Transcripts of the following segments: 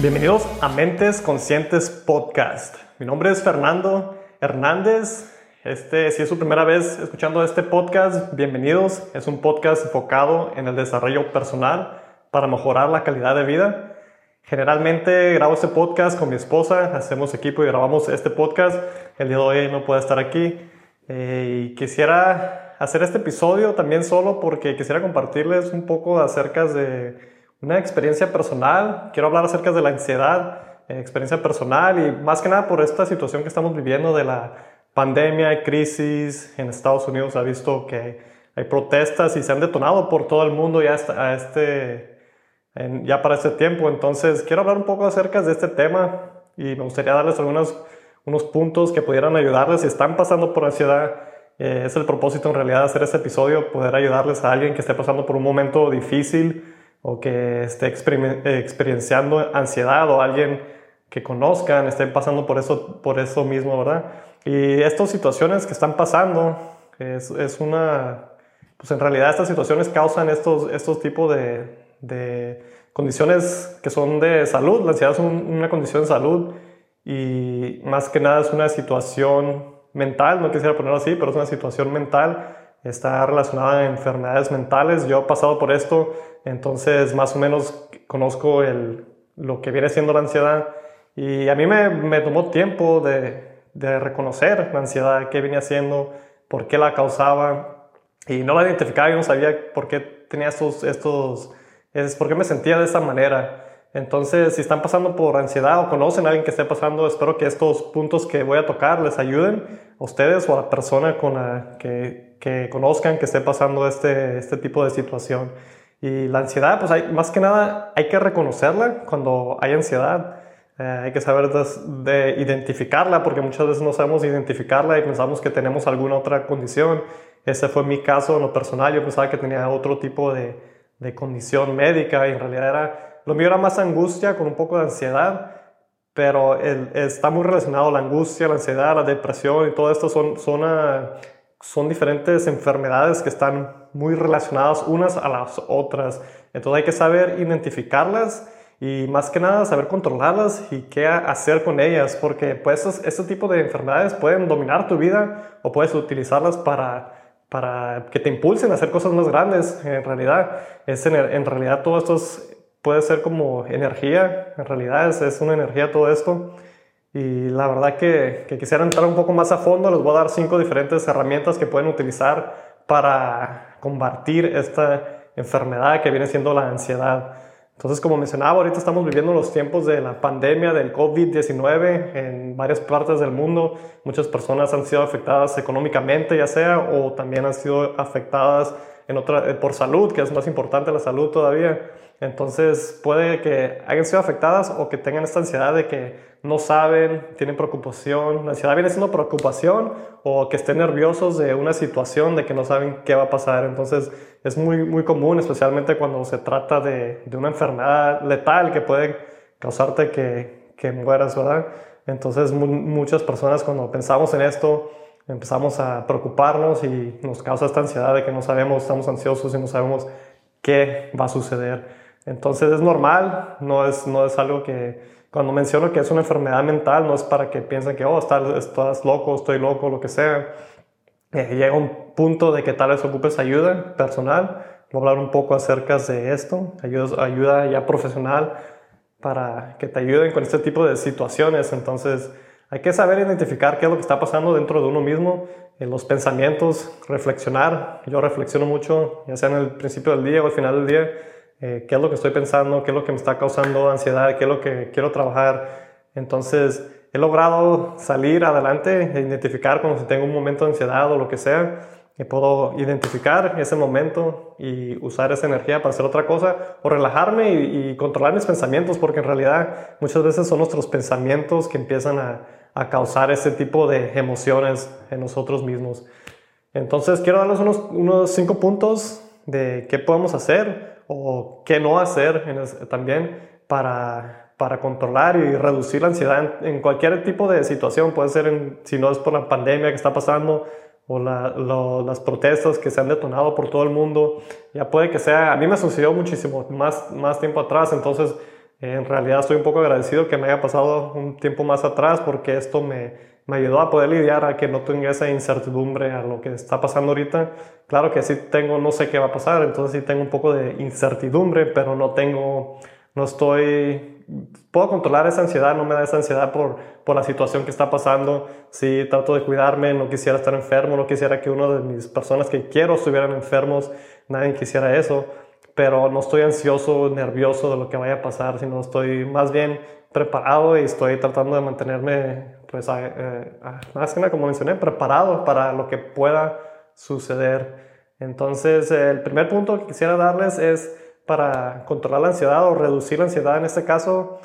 Bienvenidos a Mentes Conscientes Podcast. Mi nombre es Fernando Hernández. Este, si es su primera vez escuchando este podcast, bienvenidos. Es un podcast enfocado en el desarrollo personal para mejorar la calidad de vida. Generalmente grabo este podcast con mi esposa, hacemos equipo y grabamos este podcast. El día de hoy no puede estar aquí. Eh, y quisiera hacer este episodio también solo porque quisiera compartirles un poco acerca de una experiencia personal. Quiero hablar acerca de la ansiedad, eh, experiencia personal y más que nada por esta situación que estamos viviendo de la pandemia, crisis en Estados Unidos. Ha visto que hay protestas y se han detonado por todo el mundo ya, a este, ya para este tiempo. Entonces, quiero hablar un poco acerca de este tema y me gustaría darles algunos unos puntos que pudieran ayudarles si están pasando por ansiedad. Eh, es el propósito en realidad de hacer este episodio, poder ayudarles a alguien que esté pasando por un momento difícil o que esté experienciando ansiedad o alguien que conozcan esté pasando por eso, por eso mismo, ¿verdad? Y estas situaciones que están pasando es, una, pues en realidad estas situaciones causan estos, estos tipos de, de condiciones que son de salud. La ansiedad es una condición de salud y más que nada es una situación mental, no quisiera ponerlo así, pero es una situación mental está relacionada a enfermedades mentales. Yo he pasado por esto, entonces más o menos conozco el, lo que viene siendo la ansiedad. Y a mí me, me tomó tiempo de, de, reconocer la ansiedad, qué venía haciendo, por qué la causaba. Y no la identificaba, yo no sabía por qué tenía estos, estos es por qué me sentía de esa manera. Entonces, si están pasando por ansiedad o conocen a alguien que esté pasando, espero que estos puntos que voy a tocar les ayuden a ustedes o a la persona con la que que conozcan que esté pasando este, este tipo de situación. Y la ansiedad, pues hay, más que nada hay que reconocerla cuando hay ansiedad. Eh, hay que saber de, identificarla porque muchas veces no sabemos identificarla y pensamos que tenemos alguna otra condición. Ese fue mi caso en lo personal. Yo pensaba que tenía otro tipo de, de condición médica y en realidad era, lo mío era más angustia con un poco de ansiedad pero está muy relacionado la angustia, la ansiedad, la depresión y todo esto son, son uh, son diferentes enfermedades que están muy relacionadas unas a las otras. Entonces hay que saber identificarlas y más que nada saber controlarlas y qué hacer con ellas, porque pues este tipo de enfermedades pueden dominar tu vida o puedes utilizarlas para, para que te impulsen a hacer cosas más grandes. En realidad, es en, en realidad todo esto puede ser como energía, en realidad es, es una energía todo esto. Y la verdad que, quisiera entrar un poco más a fondo, les voy a dar cinco diferentes herramientas que pueden utilizar para combatir esta enfermedad que viene siendo la ansiedad. Entonces, como mencionaba, ahorita estamos viviendo los tiempos de la pandemia del COVID-19 en varias partes del mundo. Muchas personas han sido afectadas económicamente, ya sea, o también han sido afectadas en otra, por salud, que es más importante la salud todavía. Entonces, puede que hayan sido afectadas o que tengan esta ansiedad de que no saben, tienen preocupación. La ansiedad viene siendo preocupación o que estén nerviosos de una situación, de que no saben qué va a pasar. Entonces es muy, muy común, especialmente cuando se trata de, de una enfermedad letal que puede causarte que, que mueras, ¿verdad? Entonces muchas personas cuando pensamos en esto empezamos a preocuparnos y nos causa esta ansiedad de que no sabemos, estamos ansiosos y no sabemos qué va a suceder. Entonces es normal, no es, no es algo que cuando menciono que es una enfermedad mental, no es para que piensen que, oh, estás, loco, estoy loco, lo que sea. Eh, llega un punto de que tal vez ocupes ayuda personal. Voy a hablar un poco acerca de esto, ayuda, ayuda ya profesional para que te ayuden con este tipo de situaciones. Entonces, hay que saber identificar qué es lo que está pasando dentro de uno mismo, en los pensamientos, reflexionar. Yo reflexiono mucho, ya sea en el principio del día o al final del día eh, qué es lo que estoy pensando, qué es lo que me está causando ansiedad, qué es lo que quiero trabajar. Entonces, he logrado salir adelante e identificar cuando tengo un momento de ansiedad o lo que sea, y puedo identificar ese momento y usar esa energía para hacer otra cosa o relajarme y, controlar mis pensamientos, porque en realidad muchas veces son nuestros pensamientos que empiezan a, a causar ese tipo de emociones en nosotros mismos. Entonces, quiero darles unos, unos cinco puntos de qué podemos hacer o qué no hacer también para, para controlar y reducir la ansiedad en, cualquier tipo de situación. Puede ser, si no es por la pandemia que está pasando o las protestas que se han detonado por todo el mundo. Ya puede que sea, a mí me sucedió muchísimo más, más tiempo atrás, entonces En realidad estoy un poco agradecido que me haya pasado un tiempo más atrás porque esto me, me ayudó a poder lidiar a que no tenga esa incertidumbre a lo que está pasando ahorita. Claro que sí tengo, no sé qué va a pasar, entonces sí tengo un poco de incertidumbre, pero no tengo, no estoy, puedo controlar esa ansiedad, no me da esa ansiedad por, por la situación que está pasando. Sí trato de cuidarme, no quisiera estar enfermo, no quisiera que uno de mis personas que quiero estuvieran enfermos, nadie quisiera eso pero no estoy ansioso, nervioso de lo que vaya a pasar, sino estoy más bien preparado y estoy tratando de mantenerme, pues, eh, más que nada, como mencioné, preparado para lo que pueda suceder. Entonces, el primer punto que quisiera darles es para controlar la ansiedad o reducir la ansiedad en este caso,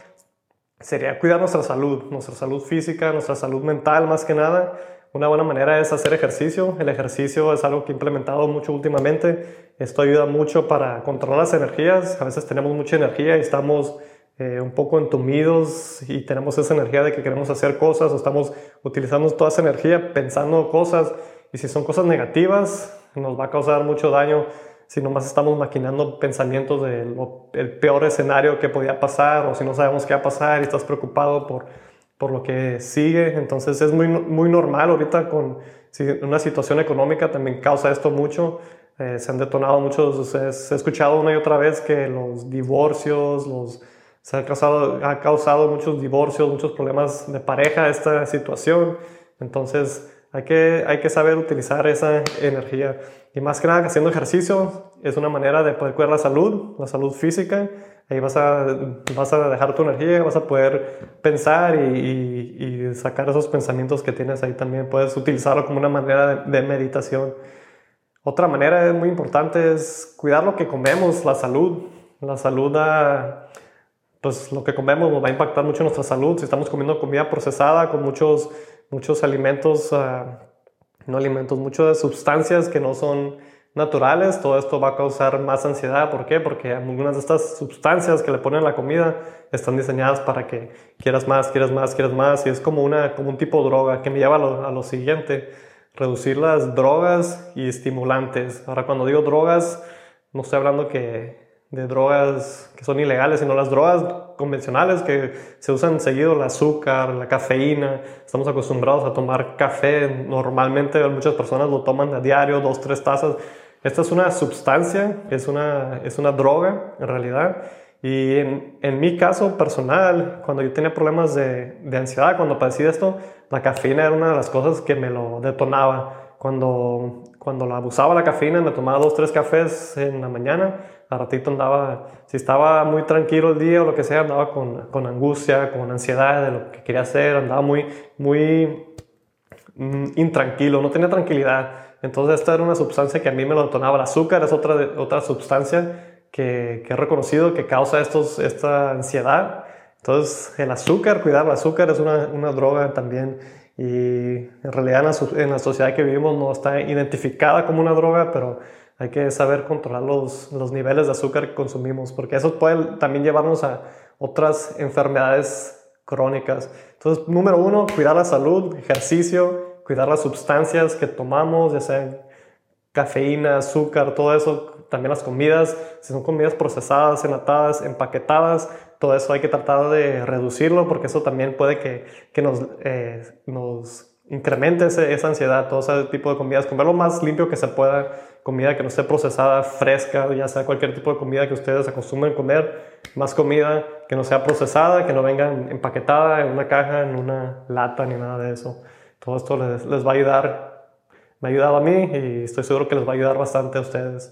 sería cuidar nuestra salud, nuestra salud física, nuestra salud mental más que nada. Una buena manera es hacer ejercicio. El ejercicio es algo que he implementado mucho últimamente. Esto ayuda mucho para controlar las energías. A veces tenemos mucha energía y estamos eh, un poco entumidos y tenemos esa energía de que queremos hacer cosas o estamos utilizando toda esa energía pensando cosas y si son cosas negativas nos va a causar mucho daño si nomás estamos maquinando pensamientos del peor escenario que podía pasar o si no sabemos qué va a pasar y estás preocupado por, por lo que sigue. Entonces es muy, muy normal ahorita con una situación económica también causa esto mucho. Eh, se han detonado muchos, he escuchado una y otra vez que los divorcios, los se ha causado, ha causado muchos divorcios, muchos problemas de pareja esta situación. Entonces hay que, hay que saber utilizar esa energía. Y más que nada haciendo ejercicio es una manera de poder cuidar la salud, la salud física. Ahí vas a, vas a dejar tu energía, vas a poder pensar y, y, sacar esos pensamientos que tienes ahí también. Puedes utilizarlo como una manera de, de meditación. Otra manera muy importante es cuidar lo que comemos, la salud. La salud pues lo que comemos nos va a impactar mucho nuestra salud. Si estamos comiendo comida procesada con muchos, muchos alimentos, ah, no alimentos, muchas sustancias que no son naturales, todo esto va a causar más ansiedad. ¿Por qué? Porque algunas de estas sustancias que le ponen a la comida están diseñadas para que quieras más, quieras más, quieras más. Y es como, una, como un tipo de droga que me lleva a lo, a lo siguiente. Reducir las drogas y estimulantes. Ahora cuando digo drogas, no estoy hablando que de drogas que son ilegales, sino las drogas convencionales que se usan seguido, el azúcar, la cafeína. Estamos acostumbrados a tomar café, normalmente muchas personas lo toman a diario, dos, tres tazas. Esta es una sustancia, es una, es una droga en realidad. Y en, mi caso personal, cuando yo tenía problemas de, de ansiedad, cuando padecí esto, la cafeína era una de las cosas que me lo detonaba. Cuando, cuando la abusaba la cafeína, me tomaba dos, tres cafés en la mañana, a ratito andaba, si estaba muy tranquilo el día o lo que sea, andaba con, con angustia, con ansiedad de lo que quería hacer, andaba muy, muy mm, intranquilo, no tenía tranquilidad. Entonces esta era una sustancia que a mí me lo detonaba. El azúcar es otra, otra sustancia que, que he reconocido que causa estos, esta ansiedad. Entonces el azúcar, cuidar el azúcar es una, una droga también y en realidad en la, sociedad que vivimos no está identificada como una droga, pero hay que saber controlar los, los, niveles de azúcar que consumimos, porque eso puede también llevarnos a otras enfermedades crónicas. Entonces, número uno, cuidar la salud, ejercicio, cuidar las sustancias que tomamos, ya sea cafeína, azúcar, todo eso, también las comidas, si son comidas procesadas, enlatadas, empaquetadas, todo eso hay que tratar de reducirlo porque eso también puede que, que nos, eh, nos incremente esa ansiedad, todo ese tipo de comidas, comer lo más limpio que se pueda, comida que no esté procesada, fresca, ya sea cualquier tipo de comida que ustedes acostumbren comer, más comida que no sea procesada, que no venga empaquetada en una caja, en una lata, ni nada de eso. Todo esto les, les va a ayudar, me ha ayudado a mí y estoy seguro que les va a ayudar bastante a ustedes.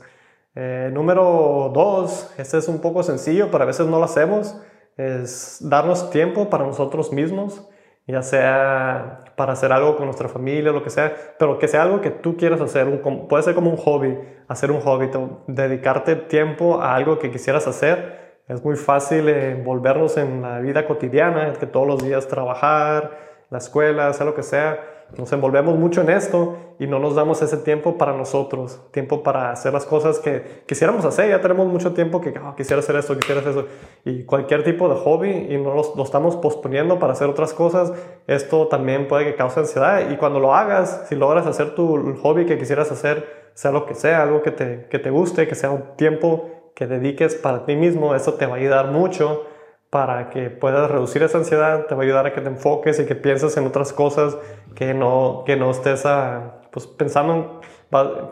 Eh, número dos, este es un poco sencillo, pero a veces no lo hacemos, es darnos tiempo para nosotros mismos, ya sea para hacer algo con nuestra familia, lo que sea, pero que sea algo que tú quieras hacer, un, puede ser como un hobby, hacer un hobby, dedicarte tiempo a algo que quisieras hacer. Es muy fácil envolvernos en la vida cotidiana, que todos los días trabajar, la escuela, sea lo que sea, nos envolvemos mucho en esto y no nos damos ese tiempo para nosotros, tiempo para hacer las cosas que quisiéramos hacer. Ya tenemos mucho tiempo que oh, quisiera hacer esto, quisiera hacer eso. Y cualquier tipo de hobby y no lo, estamos posponiendo para hacer otras cosas, esto también puede que cause ansiedad. Y cuando lo hagas, si logras hacer tu hobby que quisieras hacer, sea lo que sea, algo que te, que te guste, que sea un tiempo que dediques para ti mismo, eso te va a ayudar mucho para que puedas reducir esa ansiedad, te va a ayudar a que te enfoques y que pienses en otras cosas, que no, que no estés a, pues, pensando,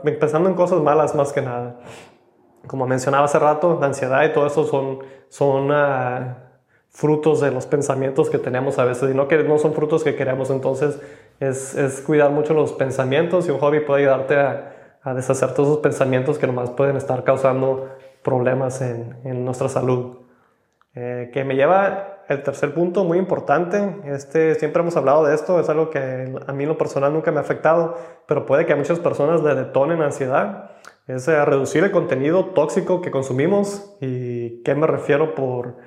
en, pensando en cosas malas más que nada. Como mencionaba hace rato, la ansiedad y todo eso son, son uh, frutos de los pensamientos que tenemos a veces y no, que, no son frutos que queremos. Entonces es, es cuidar mucho los pensamientos y un hobby puede ayudarte a, a deshacer todos esos pensamientos que nomás pueden estar causando problemas en, en nuestra salud. Eh, que me lleva el tercer punto muy importante. Este, siempre hemos hablado de esto, es algo que a mí en lo personal nunca me ha afectado, pero puede que a muchas personas le detonen ansiedad. Es a reducir el contenido tóxico que consumimos. ¿Y qué me refiero por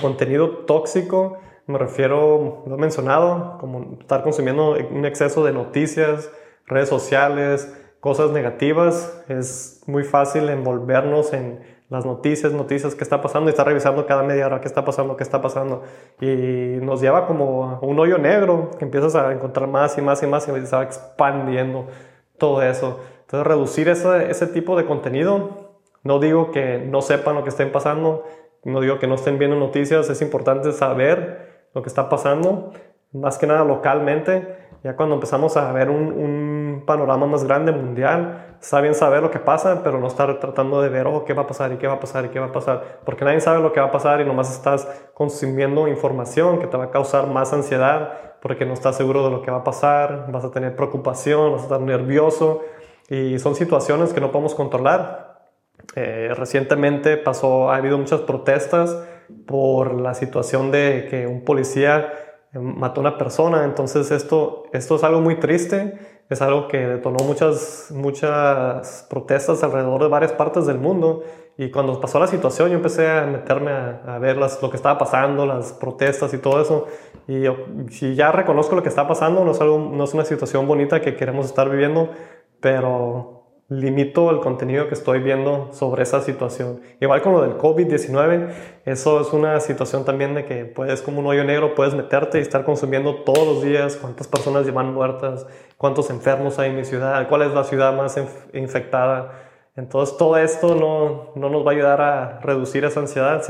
contenido tóxico? Me refiero, lo he mencionado, como estar consumiendo un exceso de noticias, redes sociales, cosas negativas. Es muy fácil envolvernos en las noticias, noticias, qué está pasando y está revisando cada media hora qué está pasando, qué está pasando. Y nos lleva como un hoyo negro que empiezas a encontrar más y más y más y se va expandiendo todo eso. Entonces reducir ese, ese tipo de contenido, no digo que no sepan lo que estén pasando, no digo que no estén viendo noticias, es importante saber lo que está pasando, más que nada localmente ya cuando empezamos a ver un, panorama más grande, mundial, está bien saber lo que pasa, pero no estar tratando de ver, oh, qué va a pasar y qué va a pasar y qué va a pasar, porque nadie sabe lo que va a pasar y nomás estás consumiendo información que te va a causar más ansiedad, porque no estás seguro de lo que va a pasar, vas a tener preocupación, vas a estar nervioso, y son situaciones que no podemos controlar. Eh, recientemente pasó, ha habido muchas protestas por la situación de que un policía mató a una persona. Entonces esto, esto es algo muy triste, es algo que detonó muchas, muchas protestas alrededor de varias partes del mundo. Y cuando pasó la situación yo empecé a meterme a, ver las, lo que estaba pasando, las protestas y todo eso. Y si ya reconozco lo que está pasando, no es, algo, no es una situación bonita que queremos estar viviendo, pero limito el contenido que estoy viendo sobre esa situación. Igual con lo del COVID-19, eso es una situación también de que puedes, como un hoyo negro, puedes meterte y estar consumiendo todos los días cuántas personas llevan muertas, cuántos enfermos hay en mi ciudad, cuál es la ciudad más infectada. Entonces todo esto no, no, nos va a ayudar a reducir esa ansiedad,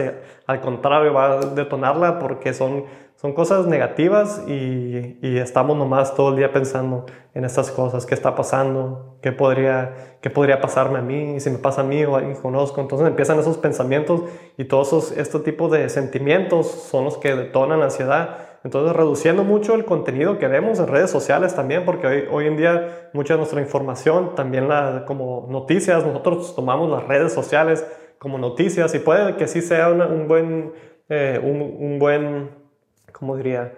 al contrario va a detonarla porque son son cosas negativas y, y, estamos nomás todo el día pensando en estas cosas, qué está pasando, qué podría, qué podría pasarme a mí, si me pasa a mí o a alguien que conozco. Entonces empiezan esos pensamientos y todos esos, este tipo de sentimientos son los que detonan la ansiedad. Entonces reduciendo mucho el contenido que vemos en redes sociales también, porque hoy, hoy en día mucha de nuestra información, también la, como noticias, nosotros tomamos las redes sociales como noticias y puede que sí sea un buen... Eh, un, un buen como diría?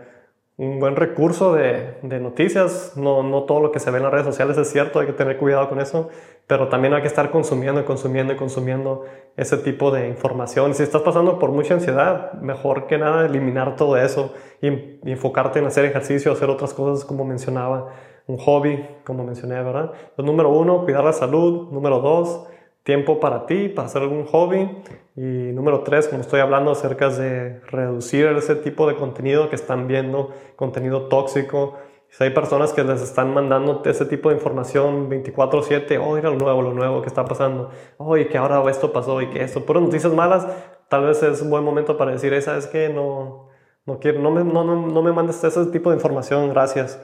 Un buen recurso de, noticias. No, no, todo lo que se ve en las redes sociales es cierto, hay que tener cuidado con eso, pero también hay que estar consumiendo y consumiendo y consumiendo ese tipo de información. Si estás pasando por mucha ansiedad, mejor que nada eliminar todo eso y, enfocarte en hacer ejercicio, hacer otras cosas como mencionaba, un hobby, como mencioné, ¿verdad? Número uno, cuidar la salud. Número dos, tiempo para ti, para hacer algún hobby. Y número tres, como estoy hablando acerca de reducir ese tipo de contenido que están viendo, contenido tóxico. Si hay personas que les están mandando ese tipo de información 24/7, oh, mira lo nuevo, lo nuevo que está pasando, oh, y que ahora esto pasó y que esto, puras noticias malas, tal vez es un buen momento para decir, esa es que no, no quiero, no me, no, no, no me mandes ese tipo de información, gracias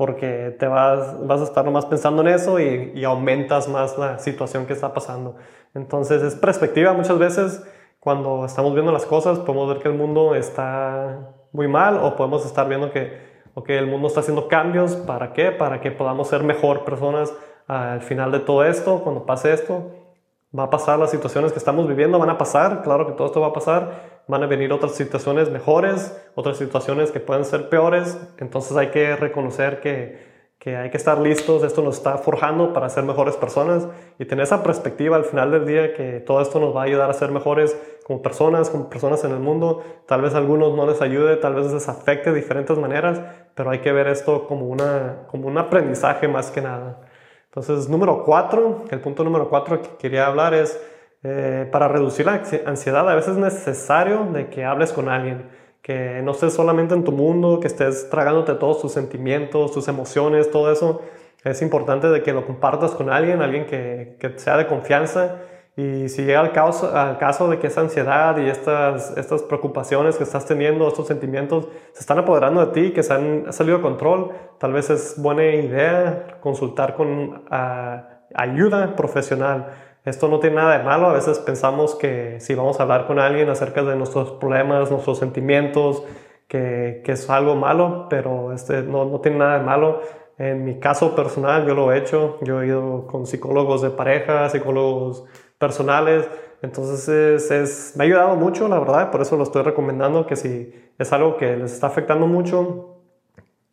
porque te vas, vas a estar nomás pensando en eso y, y, aumentas más la situación que está pasando. Entonces es perspectiva muchas veces cuando estamos viendo las cosas podemos ver que el mundo está muy mal o podemos estar viendo que okay, el mundo está haciendo cambios. ¿Para qué? Para que podamos ser mejor personas al final de todo esto, cuando pase esto. Va a pasar las situaciones que estamos viviendo, van a pasar, claro que todo esto va a pasar, van a venir otras situaciones mejores, otras situaciones que pueden ser peores, entonces hay que reconocer que, que hay que estar listos, esto nos está forjando para ser mejores personas y tener esa perspectiva al final del día que todo esto nos va a ayudar a ser mejores como personas, como personas en el mundo, tal vez a algunos no les ayude, tal vez les afecte de diferentes maneras, pero hay que ver esto como, una, como un aprendizaje más que nada. Entonces, número cuatro, el punto número cuatro que quería hablar es eh, para reducir la ansiedad, a veces es necesario de que hables con alguien, que no estés solamente en tu mundo, que estés tragándote todos tus sentimientos, tus emociones, todo eso. Es importante de que lo compartas con alguien, alguien que, sea de confianza. Y si llega al caso, al caso de que esa ansiedad y estas, estas preocupaciones que estás teniendo, estos sentimientos, se están apoderando de ti, que se han salido de control, tal vez es buena idea consultar con ah, ayuda profesional. Esto no tiene nada de malo, a veces pensamos que si vamos a hablar con alguien acerca de nuestros problemas, nuestros sentimientos, que, que es algo malo, pero este, no, no tiene nada de malo. En mi caso personal, yo lo he hecho. Yo he ido con psicólogos de pareja, psicólogos personales. Entonces es, me ha ayudado mucho, la verdad, por eso lo estoy recomendando, que si es algo que les está afectando mucho,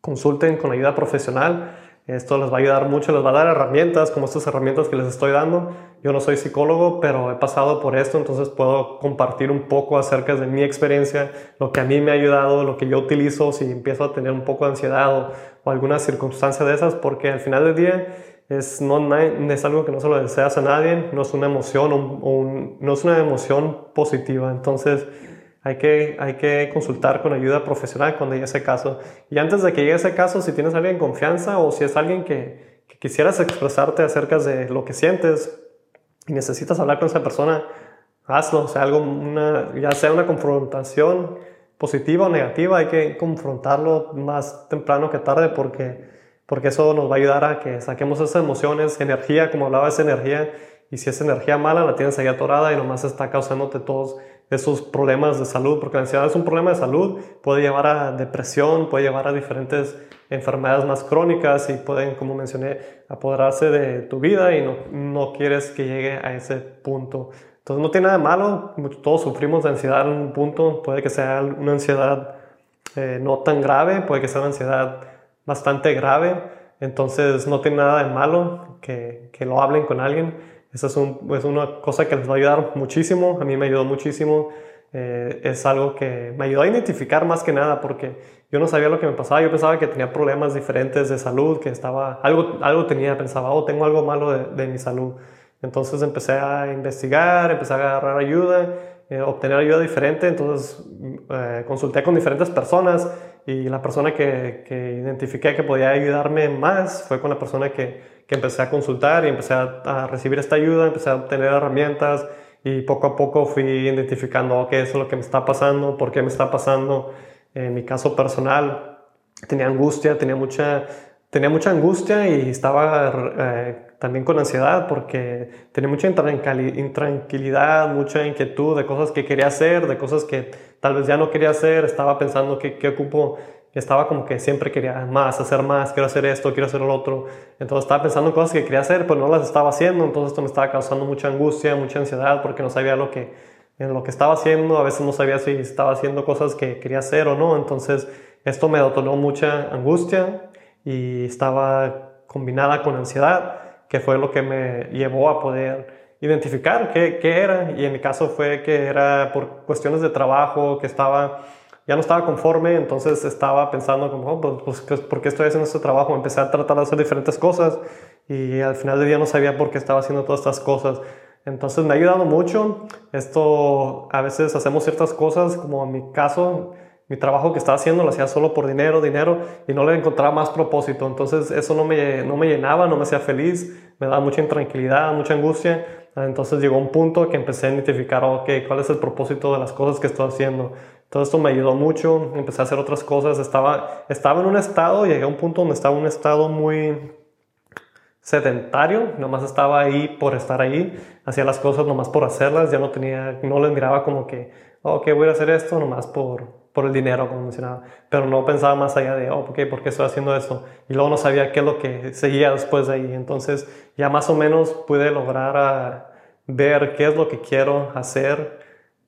consulten con ayuda profesional. Esto les va a ayudar mucho, les va a dar herramientas como estas herramientas que les estoy dando. Yo no soy psicólogo, pero he pasado por esto, entonces puedo compartir un poco acerca de mi experiencia, lo que a mí me ha ayudado, lo que yo utilizo si empiezo a tener un poco de ansiedad o, o alguna circunstancia de esas, porque al final del día es, no, es algo que no se lo deseas a nadie, no es una emoción, no es una emoción positiva. Entonces hay que, hay que consultar con ayuda profesional cuando llegue ese caso. Y antes de que llegue ese caso, si tienes a alguien en confianza o si es alguien que, quisieras expresarte acerca de lo que sientes y necesitas hablar con esa persona, hazlo. Sea, algo, ya sea una confrontación positiva o negativa, hay que confrontarlo más temprano que tarde porque porque eso nos va a ayudar a que saquemos esas emociones, energía, como hablaba, esa energía, y si es energía mala, la tienes ahí atorada y nomás está causándote todos esos problemas de salud, porque la ansiedad es un problema de salud, puede llevar a depresión, puede llevar a diferentes enfermedades más crónicas y pueden, como mencioné, apoderarse de tu vida y no, no quieres que llegue a ese punto. Entonces no tiene nada de malo, todos sufrimos de ansiedad en un punto, puede que sea una ansiedad eh, no tan grave, puede que sea una ansiedad bastante grave, entonces no tiene nada de malo que, que lo hablen con alguien. Esa es, un, es, una cosa que les va a ayudar muchísimo, a mí me ayudó muchísimo. Eh, es algo que me ayudó a identificar más que nada porque yo no sabía lo que me pasaba, yo pensaba que tenía problemas diferentes de salud, que estaba, algo, algo tenía, pensaba, oh, tengo algo malo de, mi salud. Entonces empecé a investigar, empecé a agarrar ayuda, eh, obtener ayuda diferente, entonces eh, consulté con diferentes personas y la persona que, que, identifiqué que podía ayudarme más fue con la persona que, que empecé a consultar y empecé a, recibir esta ayuda, empecé a obtener herramientas y poco a poco fui identificando qué es lo que me está pasando, por qué me está pasando. En mi caso personal, tenía angustia, tenía mucha, tenía mucha angustia y estaba eh, también con ansiedad porque tenía mucha intranquilidad, mucha inquietud de cosas que quería hacer, de cosas que tal vez ya no quería hacer, estaba pensando que, que ocupo, estaba como que siempre quería más, hacer más, quiero hacer esto, quiero hacer lo otro, entonces estaba pensando en cosas que quería hacer, pero no las estaba haciendo, entonces esto me estaba causando mucha angustia, mucha ansiedad porque no sabía lo que, en lo que estaba haciendo, a veces no sabía si estaba haciendo cosas que quería hacer o no, entonces esto me detonó mucha angustia y estaba combinada con ansiedad que fue lo que me llevó a poder identificar qué, qué, era. Y en mi caso fue que era por cuestiones de trabajo, que estaba, ya no estaba conforme, entonces estaba pensando como, oh, pues, pues ¿por qué estoy haciendo este trabajo? Empecé a tratar de hacer diferentes cosas y al final del día no sabía por qué estaba haciendo todas estas cosas. Entonces me ha ayudado mucho. Esto, a veces hacemos ciertas cosas, como en mi caso, mi trabajo que estaba haciendo lo hacía solo por dinero, dinero, y no le encontraba más propósito. Entonces eso no me, no me llenaba, no me hacía feliz, me daba mucha intranquilidad, mucha angustia. Entonces llegó un punto que empecé a identificar, ok, ¿cuál es el propósito de las cosas que estoy haciendo? Todo esto me ayudó mucho, empecé a hacer otras cosas, estaba, estaba en un estado, llegué a un punto donde estaba en un estado muy sedentario, nomás estaba ahí por estar ahí, hacía las cosas nomás por hacerlas, ya no tenía, no les miraba como que, ok, voy a hacer esto nomás por, por el dinero, como mencionaba, pero no pensaba más allá de, oh, okay, ¿por qué estoy haciendo eso? Y luego no sabía qué es lo que seguía después de ahí. Entonces ya más o menos pude lograr a ver qué es lo que quiero hacer,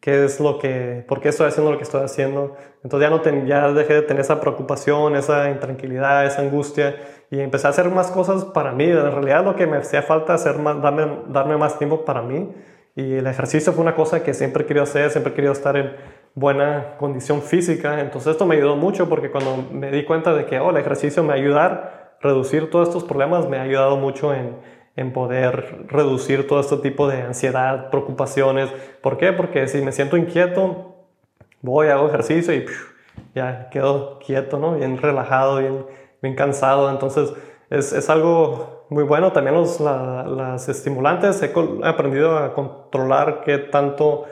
qué es lo que, por qué estoy haciendo lo que estoy haciendo. Entonces ya, no ten, ya dejé de tener esa preocupación, esa intranquilidad, esa angustia y empecé a hacer más cosas para mí. En realidad lo que me hacía falta hacer más, darme, darme más tiempo para mí. Y el ejercicio fue una cosa que siempre quería hacer, siempre quería estar en buena condición física. Entonces esto me ayudó mucho porque cuando me di cuenta de que oh, el ejercicio me ayudar a reducir todos estos problemas, me ha ayudado mucho en, en poder reducir todo este tipo de ansiedad, preocupaciones. ¿Por qué? Porque si me siento inquieto, voy, hago ejercicio y ya quedo quieto, ¿no? Bien relajado, bien, bien cansado. Entonces es, es algo muy bueno. También los las estimulantes. He, aprendido a controlar qué tanto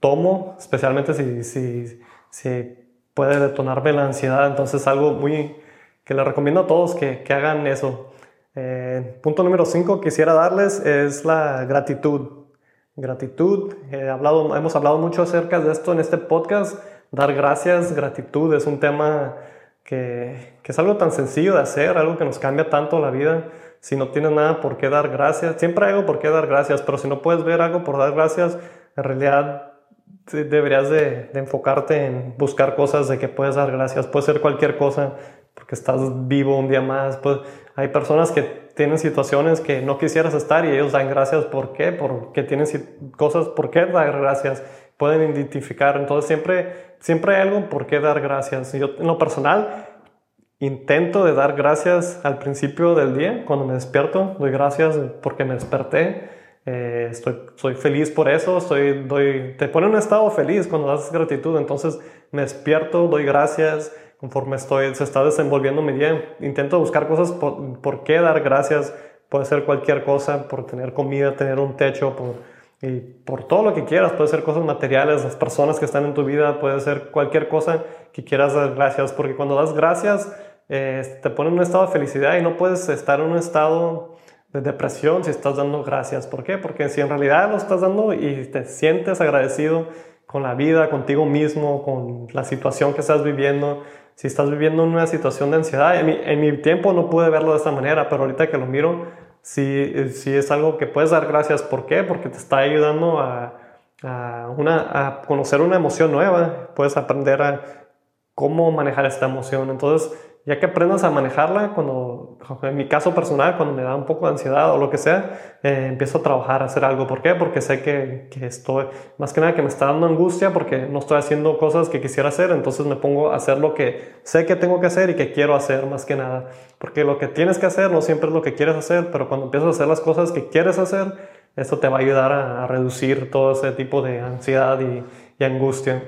tomo, especialmente si, si, si puede detonarme la ansiedad. Entonces, algo muy que le recomiendo a todos que, que hagan eso. Eh, punto número 5 quisiera darles es la gratitud. Gratitud, hablado, hemos hablado mucho acerca de esto en este podcast. Dar gracias, gratitud es un tema que, es algo tan sencillo de hacer, algo que nos cambia tanto la vida. Si no tienes nada por qué dar gracias, siempre hay algo por qué dar gracias, pero si no puedes ver algo por dar gracias, en realidad deberías de, enfocarte en buscar cosas de que puedes dar gracias. Puede ser cualquier cosa, porque estás vivo un día más. Hay personas que tienen situaciones que no quisieras estar y ellos dan gracias. ¿Por qué? Porque tienen cosas por qué dar gracias. Pueden identificar. Entonces siempre, siempre hay algo por qué dar gracias. Yo en lo personal intento de dar gracias al principio del día, cuando me despierto. Doy gracias porque me desperté. Eh, estoy, soy feliz por eso, estoy, doy, te pone en un estado feliz cuando das gratitud, entonces me despierto, doy gracias, conforme estoy, se está desenvolviendo mi día, intento buscar cosas por, por, qué dar gracias, puede ser cualquier cosa, por tener comida, tener un techo, por, y por todo lo que quieras, puede ser cosas materiales, las personas que están en tu vida, puede ser cualquier cosa que quieras dar gracias, porque cuando das gracias eh, te pone en un estado de felicidad y no puedes estar en un estado de depresión si estás dando gracias. ¿Por qué? Porque si en realidad lo estás dando y te sientes agradecido con la vida, contigo mismo, con la situación que estás viviendo, si estás viviendo una situación de ansiedad, en mi, tiempo no pude verlo de esa manera, pero ahorita que lo miro, sí, sí es algo que puedes dar gracias. ¿Por qué? Porque te está ayudando a, a, una, a conocer una emoción nueva, puedes aprender a cómo manejar esta emoción. Entonces, ya que aprendas a manejarla, cuando, en mi caso personal, cuando me da un poco de ansiedad o lo que sea, eh, empiezo a trabajar, a hacer algo. ¿Por qué? Porque sé que, que, estoy, más que nada que me está dando angustia porque no estoy haciendo cosas que quisiera hacer, entonces me pongo a hacer lo que sé que tengo que hacer y que quiero hacer más que nada. Porque lo que tienes que hacer no siempre es lo que quieres hacer, pero cuando empiezas a hacer las cosas que quieres hacer, esto te va a ayudar a, reducir todo ese tipo de ansiedad y, y angustia.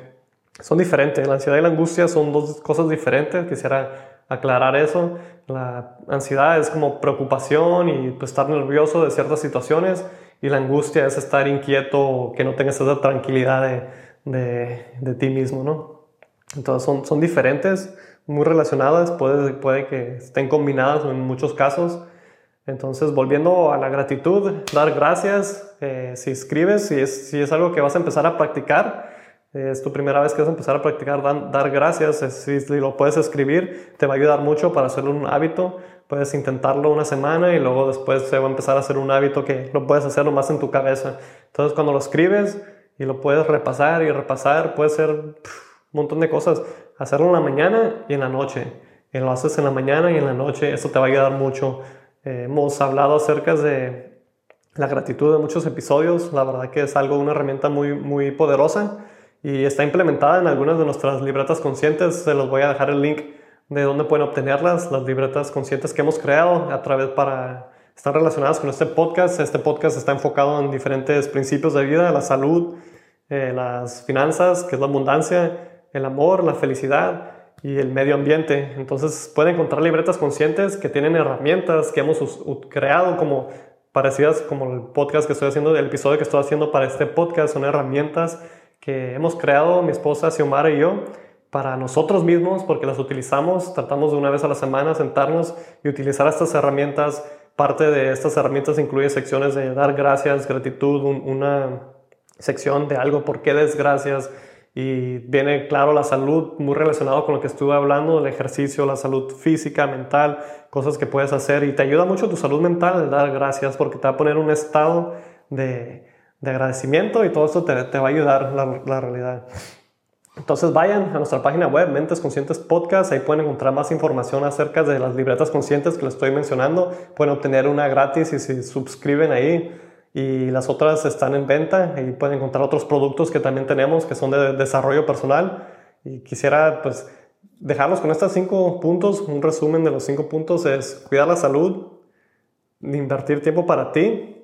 Son diferentes, la ansiedad y la angustia son dos cosas diferentes. Quisiera aclarar eso. La ansiedad es como preocupación y pues, estar nervioso de ciertas situaciones y la angustia es estar inquieto, que no tengas esa tranquilidad de, de, ti mismo, ¿no? Entonces son, son diferentes, muy relacionadas, puede, puede que estén combinadas en muchos casos. Entonces, volviendo a la gratitud, dar gracias, eh, si escribes, si es, si es algo que vas a empezar a practicar, es tu primera vez que vas a empezar a practicar dar gracias, si, lo puedes escribir, te va a ayudar mucho para hacerlo un hábito. Puedes intentarlo una semana y luego después se va a empezar a hacer un hábito que lo puedes hacerlo más en tu cabeza. Entonces cuando lo escribes y lo puedes repasar y repasar, puede ser un montón de cosas. Hacerlo en la mañana y en la noche. Y lo haces en la mañana y en la noche, eso te va a ayudar mucho. Eh, hemos hablado acerca de la gratitud en muchos episodios. La verdad que es algo, una herramienta muy, muy poderosa y está implementada en algunas de nuestras libretas conscientes. Se los voy a dejar el link de dónde pueden obtenerlas, las libretas conscientes que hemos creado a través para estar relacionadas con este podcast. Este podcast está enfocado en diferentes principios de vida, la salud, eh, las finanzas, que es la abundancia, el amor, la felicidad y el medio ambiente. Entonces pueden encontrar libretas conscientes que tienen herramientas que hemos creado como parecidas como el podcast que estoy haciendo, el episodio que estoy haciendo para este podcast, son herramientas que hemos creado mi esposa Xiomara y yo para nosotros mismos, porque las utilizamos, tratamos de una vez a la semana sentarnos y utilizar estas herramientas. Parte de estas herramientas incluye secciones de dar gracias, gratitud, una sección de algo, por qué des gracias, y viene claro la salud muy relacionado con lo que estuve hablando, el ejercicio, la salud física, mental, cosas que puedes hacer y te ayuda mucho tu salud mental el dar gracias porque te va a poner un estado de, de agradecimiento y todo esto te, va a ayudar la, realidad. Entonces vayan a nuestra página web, Mentes Conscientes Podcast, ahí pueden encontrar más información acerca de las libretas conscientes que les estoy mencionando. Pueden obtener una gratis y se suscriben ahí y las otras están en venta y pueden encontrar otros productos que también tenemos que son de desarrollo personal. Y quisiera pues dejarlos con estos cinco puntos. Un resumen de los cinco puntos es cuidar la salud, invertir tiempo para ti,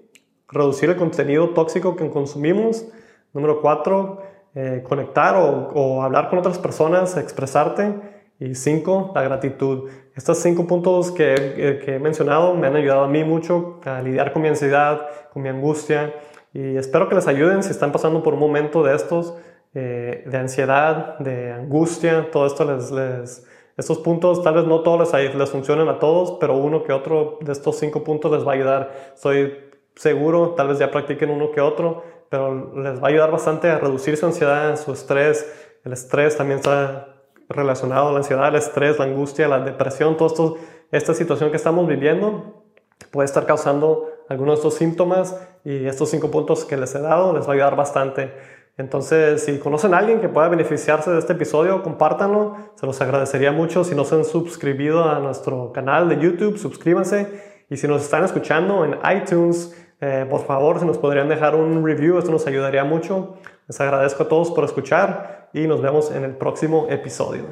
reducir el contenido tóxico que consumimos. Número cuatro, eh, conectar o, hablar con otras personas, expresarte. Y cinco, la gratitud. estos cinco puntos que, eh, que, he mencionado me han ayudado a mí mucho a lidiar con mi ansiedad, con mi angustia y espero que les ayuden si están pasando por un momento de estos, eh, de ansiedad, de angustia, todo esto les, les, estos puntos tal vez no todos les, les funcionen a todos, pero uno que otro de estos cinco puntos les va a ayudar. Estoy seguro, tal vez ya practiquen uno que otro, pero les va a ayudar bastante a reducir su ansiedad, su estrés. El estrés también está relacionado a la ansiedad, el estrés, la angustia, la depresión, todo esto, esta situación que estamos viviendo puede estar causando algunos de estos síntomas y estos cinco puntos que les he dado les va a ayudar bastante. Entonces, si conocen a alguien que pueda beneficiarse de este episodio, compártanlo. Se los agradecería mucho. Si no se han suscribido a nuestro canal de YouTube, suscríbanse. Y si nos están escuchando en iTunes, eh, por favor, si nos podrían dejar un review, esto nos ayudaría mucho. Les agradezco a todos por escuchar y nos vemos en el próximo episodio.